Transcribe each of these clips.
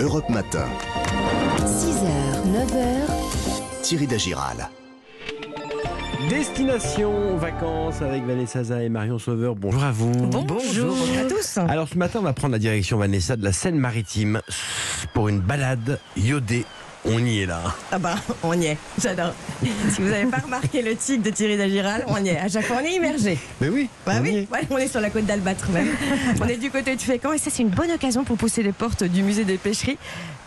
Europe Matin. 6h, 9h, Thierry Dagiral. Destination vacances avec Vanessa Zah et Marion Sauveur. Bonjour à vous. Bonjour à tous. Alors ce matin, on va prendre la direction Vanessa de la Seine-Maritime pour une balade iodée. On y est là. Ah bah, on y est. J'adore. Si vous n'avez pas remarqué le tic de Thierry Dagiral, on y est. À chaque fois, on est immergé. Mais oui. Bah on y oui, est. ouais, on est sur la côte d'Albâtre même. on est du côté de Fécamp et ça, c'est une bonne occasion pour pousser les portes du musée des pêcheries.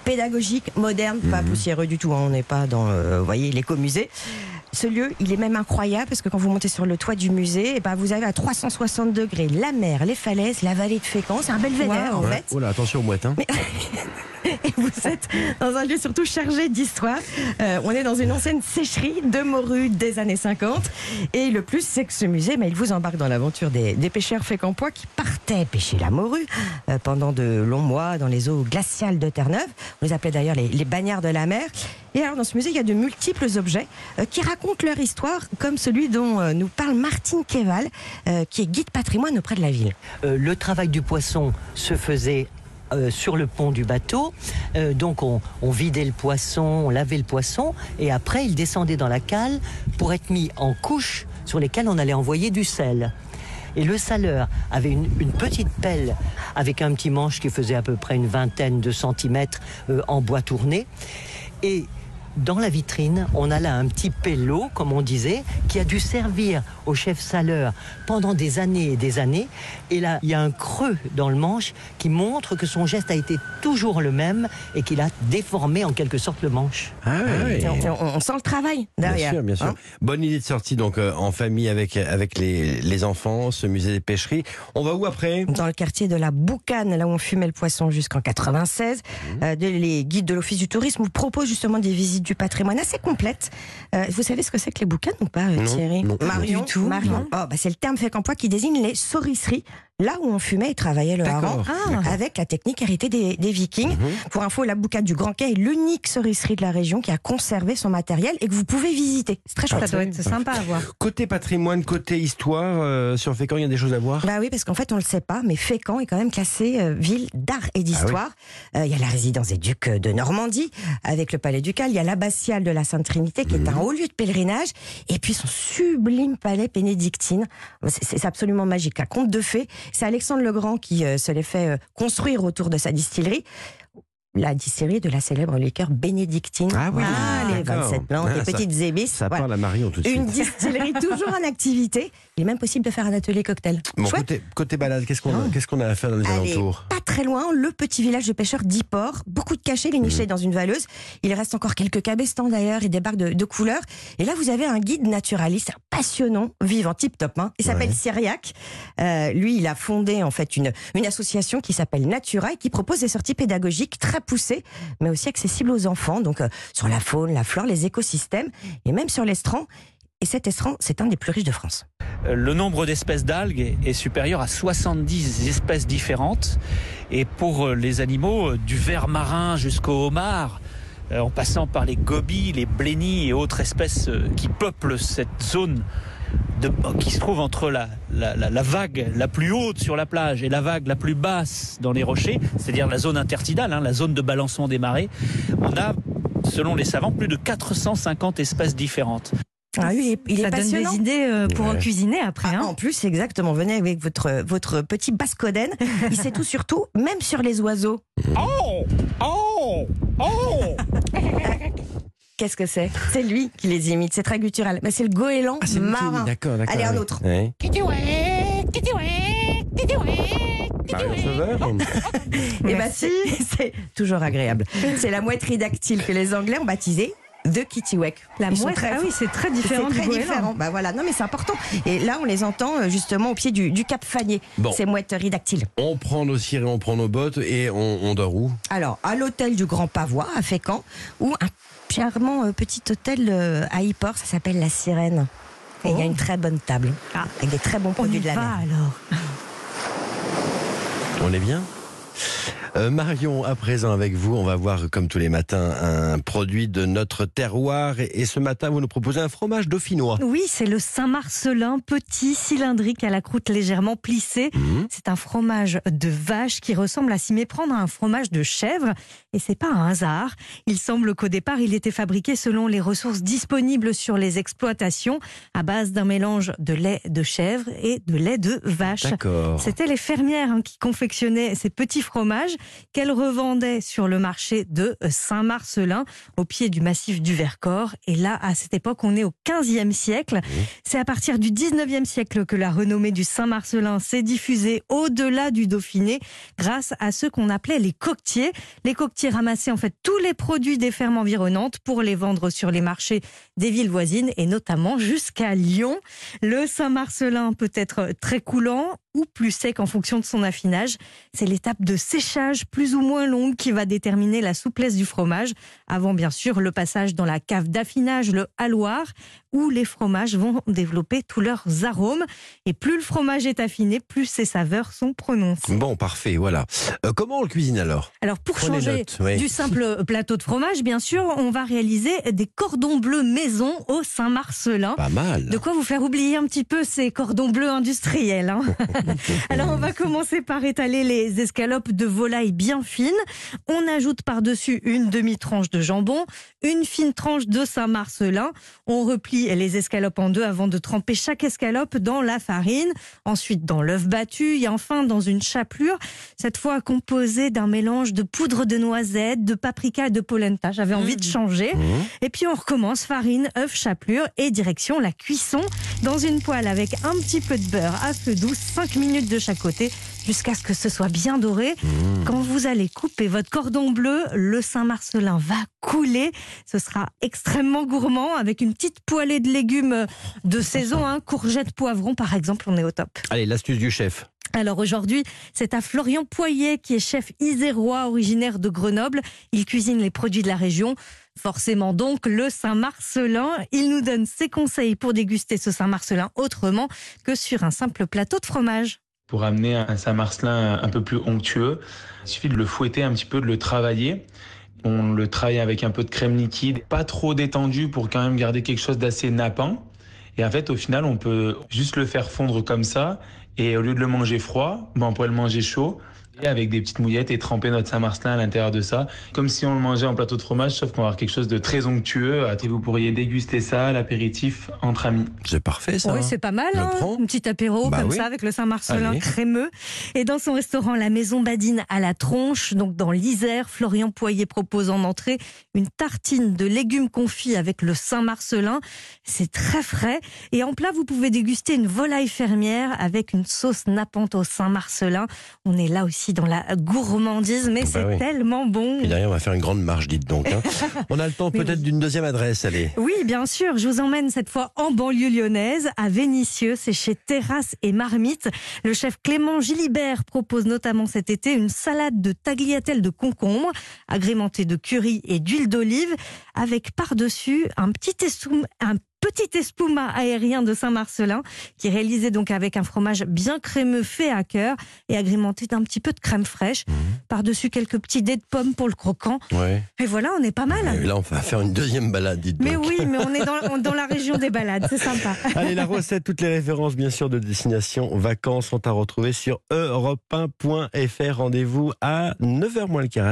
Pédagogique, moderne, pas poussiéreux du tout. hein. On n'est pas dans, euh, vous voyez, l'écomusée. Ce lieu, il est même incroyable parce que quand vous montez sur le toit du musée, eh ben, vous avez à 360 degrés la mer, les falaises, la vallée de Fécamp. C'est un belvédère en Ouais. fait. Oh là, attention aux mouettes. hein. Et vous êtes dans un lieu surtout chargé d'histoire. Euh, on est dans une ancienne sécherie de morues des années 50. Et le plus, c'est que ce musée, il vous embarque dans l'aventure des, pêcheurs fécampois qui partaient pêcher la morue euh, pendant de longs mois dans les eaux glaciales de Terre-Neuve. On les appelait d'ailleurs les, les bagnards de la mer. Et alors, dans ce musée, il y a de multiples objets euh, qui racontent leur histoire, comme celui dont nous parle Martine Keval, qui est guide patrimoine auprès de la ville. Le travail du poisson se faisait euh, sur le pont du bateau. Euh, donc on, vidait le poisson, on lavait le poisson et après il descendait dans la cale pour être mis en couches sur lesquelles on allait envoyer du sel. Et le saleur avait une, une petite pelle avec un petit manche qui faisait à peu près une vingtaine de centimètres euh, en bois tourné. Et dans la vitrine, on a là un petit pelot, comme on disait, qui a dû servir au chef saleur pendant des années et des années. Et là, il y a un creux dans le manche qui montre que son geste a été toujours le même et qu'il a déformé en quelque sorte le manche. Ah. Et on, sent le travail Bien derrière. sûr, bien sûr. hein. Bonne idée de sortie donc euh, en famille avec avec les, les enfants, ce musée des pêcheries. On va où après? Dans le quartier de la Boucane, là où on fumait le poisson jusqu'en 96. Mmh. Euh, les guides de l'Office du tourisme vous proposent justement des visites du patrimoine assez complètes. Euh, vous savez ce que c'est que les boucanes ou pas, euh, Non, Thierry non. Marion, Du tout, Marion. Oh, bah, c'est le terme fécampois qui désigne les saurisseries. Là où on fumait et travaillait le hareng, avec la technique héritée des, des Vikings. Mhm. Pour info, la Boucane du Grand Quai est l'unique saurisserie de la région qui a conservé son matériel et que vous pouvez visiter. C'est très chouette. Ça doit être sympa à voir. Côté patrimoine, côté histoire, euh, sur Fécamp, il y a des choses à voir? Bah oui, parce qu'en fait, on le sait pas, mais Fécamp est quand même classé euh, ville d'art et d'histoire. Euh, Il y a la résidence des ducs de Normandie, avec le palais ducal. Il y a l'abbatiale de la Sainte Trinité, qui est un haut lieu de pèlerinage. Et puis son sublime palais bénédictine. C'est c'est absolument magique. Un conte de fées. C'est Alexandre le Grand qui euh, se les fait euh, construire autour de sa distillerie. La distillerie de la célèbre liqueur bénédictine. Ah oui, les d'accord. 27 plantes, Ah, les ça- petites. Ça Voilà. parle à Marion tout de Une suite. distillerie toujours en activité. Il est même possible de faire un atelier cocktail. Bon, côté, côté balade, qu'est-ce qu'on a, qu'est-ce qu'on a à faire dans les Allez, alentours? Très loin, le petit village de pêcheurs d'Iport. Beaucoup de cachets, les nichés dans une valeuse. Il reste encore quelques cabestans d'ailleurs et des barques de, de couleurs. Et là, vous avez un guide naturaliste passionnant, vivant, tip top. Hein. Il s'appelle Ouais. Cyriac. Euh, lui, il a fondé en fait une, une association qui s'appelle Natura et qui propose des sorties pédagogiques très poussées, mais aussi accessibles aux enfants. Donc euh, sur la faune, la flore, les écosystèmes et même sur l'estran. Et cet estran, c'est un des plus riches de France. Le nombre d'espèces d'algues est supérieur à 70 espèces différentes. Et pour euh, les animaux, euh, du ver marin jusqu'au homard, euh, en passant par les gobies, les blennies et autres espèces qui peuplent cette zone de- qui se trouve entre la vague la plus haute sur la plage et la vague la plus basse dans les rochers, c'est-à-dire la zone intertidale, hein, la zone de balancement des marées, on a, selon les savants, plus de 450 espèces différentes. Ah oui, il est, Ça donne passionnant. des idées euh, pour Ouais. en cuisiner après. Ah, hein. en plus, exactement. Venez avec votre, votre petit bascoden. Il sait tout sur tout, même sur les oiseaux. Oh Oh Oh Qu'est-ce que c'est? C'est lui qui les imite. C'est très guttural. Mais c'est le goéland Ah, marin. D'accord, d'accord. Allez, un autre. Ouais. Et bah, c'est c'est toujours agréable. C'est la mouette ridactyle que les Anglais ont baptisée The Kittiwake. La mouette, très- ah oui, c'est très différent C'est très différent. Bah voilà, non mais c'est important. Et là, on les entend euh, justement au pied du, du Cap Fanier. Bon. Ces mouettes ridactyles. On prend nos cirés, on prend nos bottes et on, on dort où? Alors, à l'hôtel du Grand Pavois, à Fécamp, ou un charmant euh, petit hôtel euh, à Yport, ça s'appelle La Sirène. Et il y a une très bonne table, Ah. avec des très bons On produits y de la va mer. alors. On est bien? Euh, Marion, à présent avec vous, on va voir comme tous les matins un produit de notre terroir. Et, et ce matin, vous nous proposez un fromage dauphinois. Oui, c'est le Saint-Marcelin, petit, cylindrique, à la croûte légèrement plissée. Mhm. C'est un fromage de vache qui ressemble à s'y méprendre à un fromage de chèvre. Et c'est pas un hasard. Il semble qu'au départ, il était fabriqué selon les ressources disponibles sur les exploitations, à base d'un mélange de lait de chèvre et de lait de vache. D'accord. C'était les fermières hein, qui confectionnaient ces petits fromages qu'elles revendaient sur le marché de Saint-Marcelin, au pied du massif du Vercors. Et là, à cette époque, on est au 15e siècle. C'est à partir du 19e siècle que la renommée du Saint-Marcelin s'est diffusée au-delà du Dauphiné grâce à ceux qu'on appelait les coquetiers. Les coquetiers ramassaient en fait tous les produits des fermes environnantes pour les vendre sur les marchés des villes voisines et notamment jusqu'à Lyon. Le Saint-Marcelin peut être très coulant ou plus sec en fonction de son affinage. C'est l'étape de séchage plus ou moins longue qui va déterminer la souplesse du fromage, avant bien sûr le passage dans la cave d'affinage, le haloir, où les fromages vont développer tous leurs arômes. Et plus le fromage est affiné, plus ses saveurs sont prononcées. Bon, parfait, voilà. Euh, comment on le cuisine alors? Alors pour Prenez changer oui. du simple plateau de fromage, bien sûr, on va réaliser des cordons bleus maison au Saint-Marcelin. Pas mal. De quoi vous faire oublier un petit peu ces cordons bleus industriels. hein? Alors on va commencer par étaler les escalopes de volaille bien fines. On ajoute par-dessus une demi-tranche de jambon, une fine tranche de Saint-Marcelin. On replie les escalopes en deux avant de tremper chaque escalope dans la farine, ensuite dans l'œuf battu et enfin dans une chapelure, cette fois composée d'un mélange de poudre de noisette, de paprika et de polenta. J'avais envie de changer. Mhm. Et puis on recommence farine, œuf, chapelure et direction la cuisson dans une poêle avec un petit peu de beurre à feu doux, 5 minutes de chaque côté jusqu'à ce que ce soit bien doré. Mmh. Quand vous allez couper votre cordon bleu, le Saint-Marcelin va couler. Ce sera extrêmement gourmand avec une petite poêlée de légumes de saison, hein, courgettes, poivrons par exemple, on est au top. Allez, l'astuce du chef. Alors aujourd'hui, c'est à Florian Poyer qui est chef isérois originaire de Grenoble. Il cuisine les produits de la région. Forcément donc le Saint-Marcelin. Il nous donne ses conseils pour déguster ce Saint-Marcelin autrement que sur un simple plateau de fromage. Pour amener un Saint-Marcelin un peu plus onctueux, il suffit de le fouetter un petit peu, de le travailler. On le travaille avec un peu de crème liquide, pas trop détendu pour quand même garder quelque chose d'assez nappant. Et en fait, au final, on peut juste le faire fondre comme ça. Et au lieu de le manger froid, ben, on pourrait le manger chaud. Avec des petites mouillettes et tremper notre Saint-Marcelin à l'intérieur de ça. Comme si on le mangeait en plateau de fromage, sauf qu'on va avoir quelque chose de très onctueux. Et vous pourriez déguster ça à l'apéritif entre amis. C'est parfait ça. Oui, c'est pas mal, hein un petit apéro Bah comme oui. ça avec le Saint-Marcelin crémeux. Et dans son restaurant La Maison Badine à la Tronche, donc dans l'Isère, Florian Poyer propose en entrée une tartine de légumes confits avec le Saint-Marcelin. C'est très frais. Et en plat, vous pouvez déguster une volaille fermière avec une sauce nappante au Saint-Marcelin. On est là aussi dans la gourmandise, mais Bah c'est oui. tellement bon. Puis derrière, on va faire une grande marche, dites donc. hein. On a le temps peut-être oui. d'une deuxième adresse, allez. Oui, bien sûr. Je vous emmène cette fois en banlieue lyonnaise, à Vénissieux. C'est chez Terrasse et Marmite. Le chef Clément Gilibert propose notamment cet été une salade de tagliatelle de concombre, agrémentée de curry et d'huile d'olive, avec par-dessus un petit essoum- un petit espuma aérien de Saint-Marcelin, qui est réalisé donc avec un fromage bien crémeux fait à cœur et agrémenté d'un petit peu de crème fraîche. Par-dessus quelques petits dés de pommes pour le croquant. Ouais. Et voilà, on est pas mal. Et là, on va faire une deuxième balade, dites Mais donc. oui, mais on est dans, dans la région des balades, c'est sympa. Allez, la recette, toutes les références, bien sûr, de destination vacances sont à retrouver sur europe1.fr. Rendez-vous à 9h moins le quart.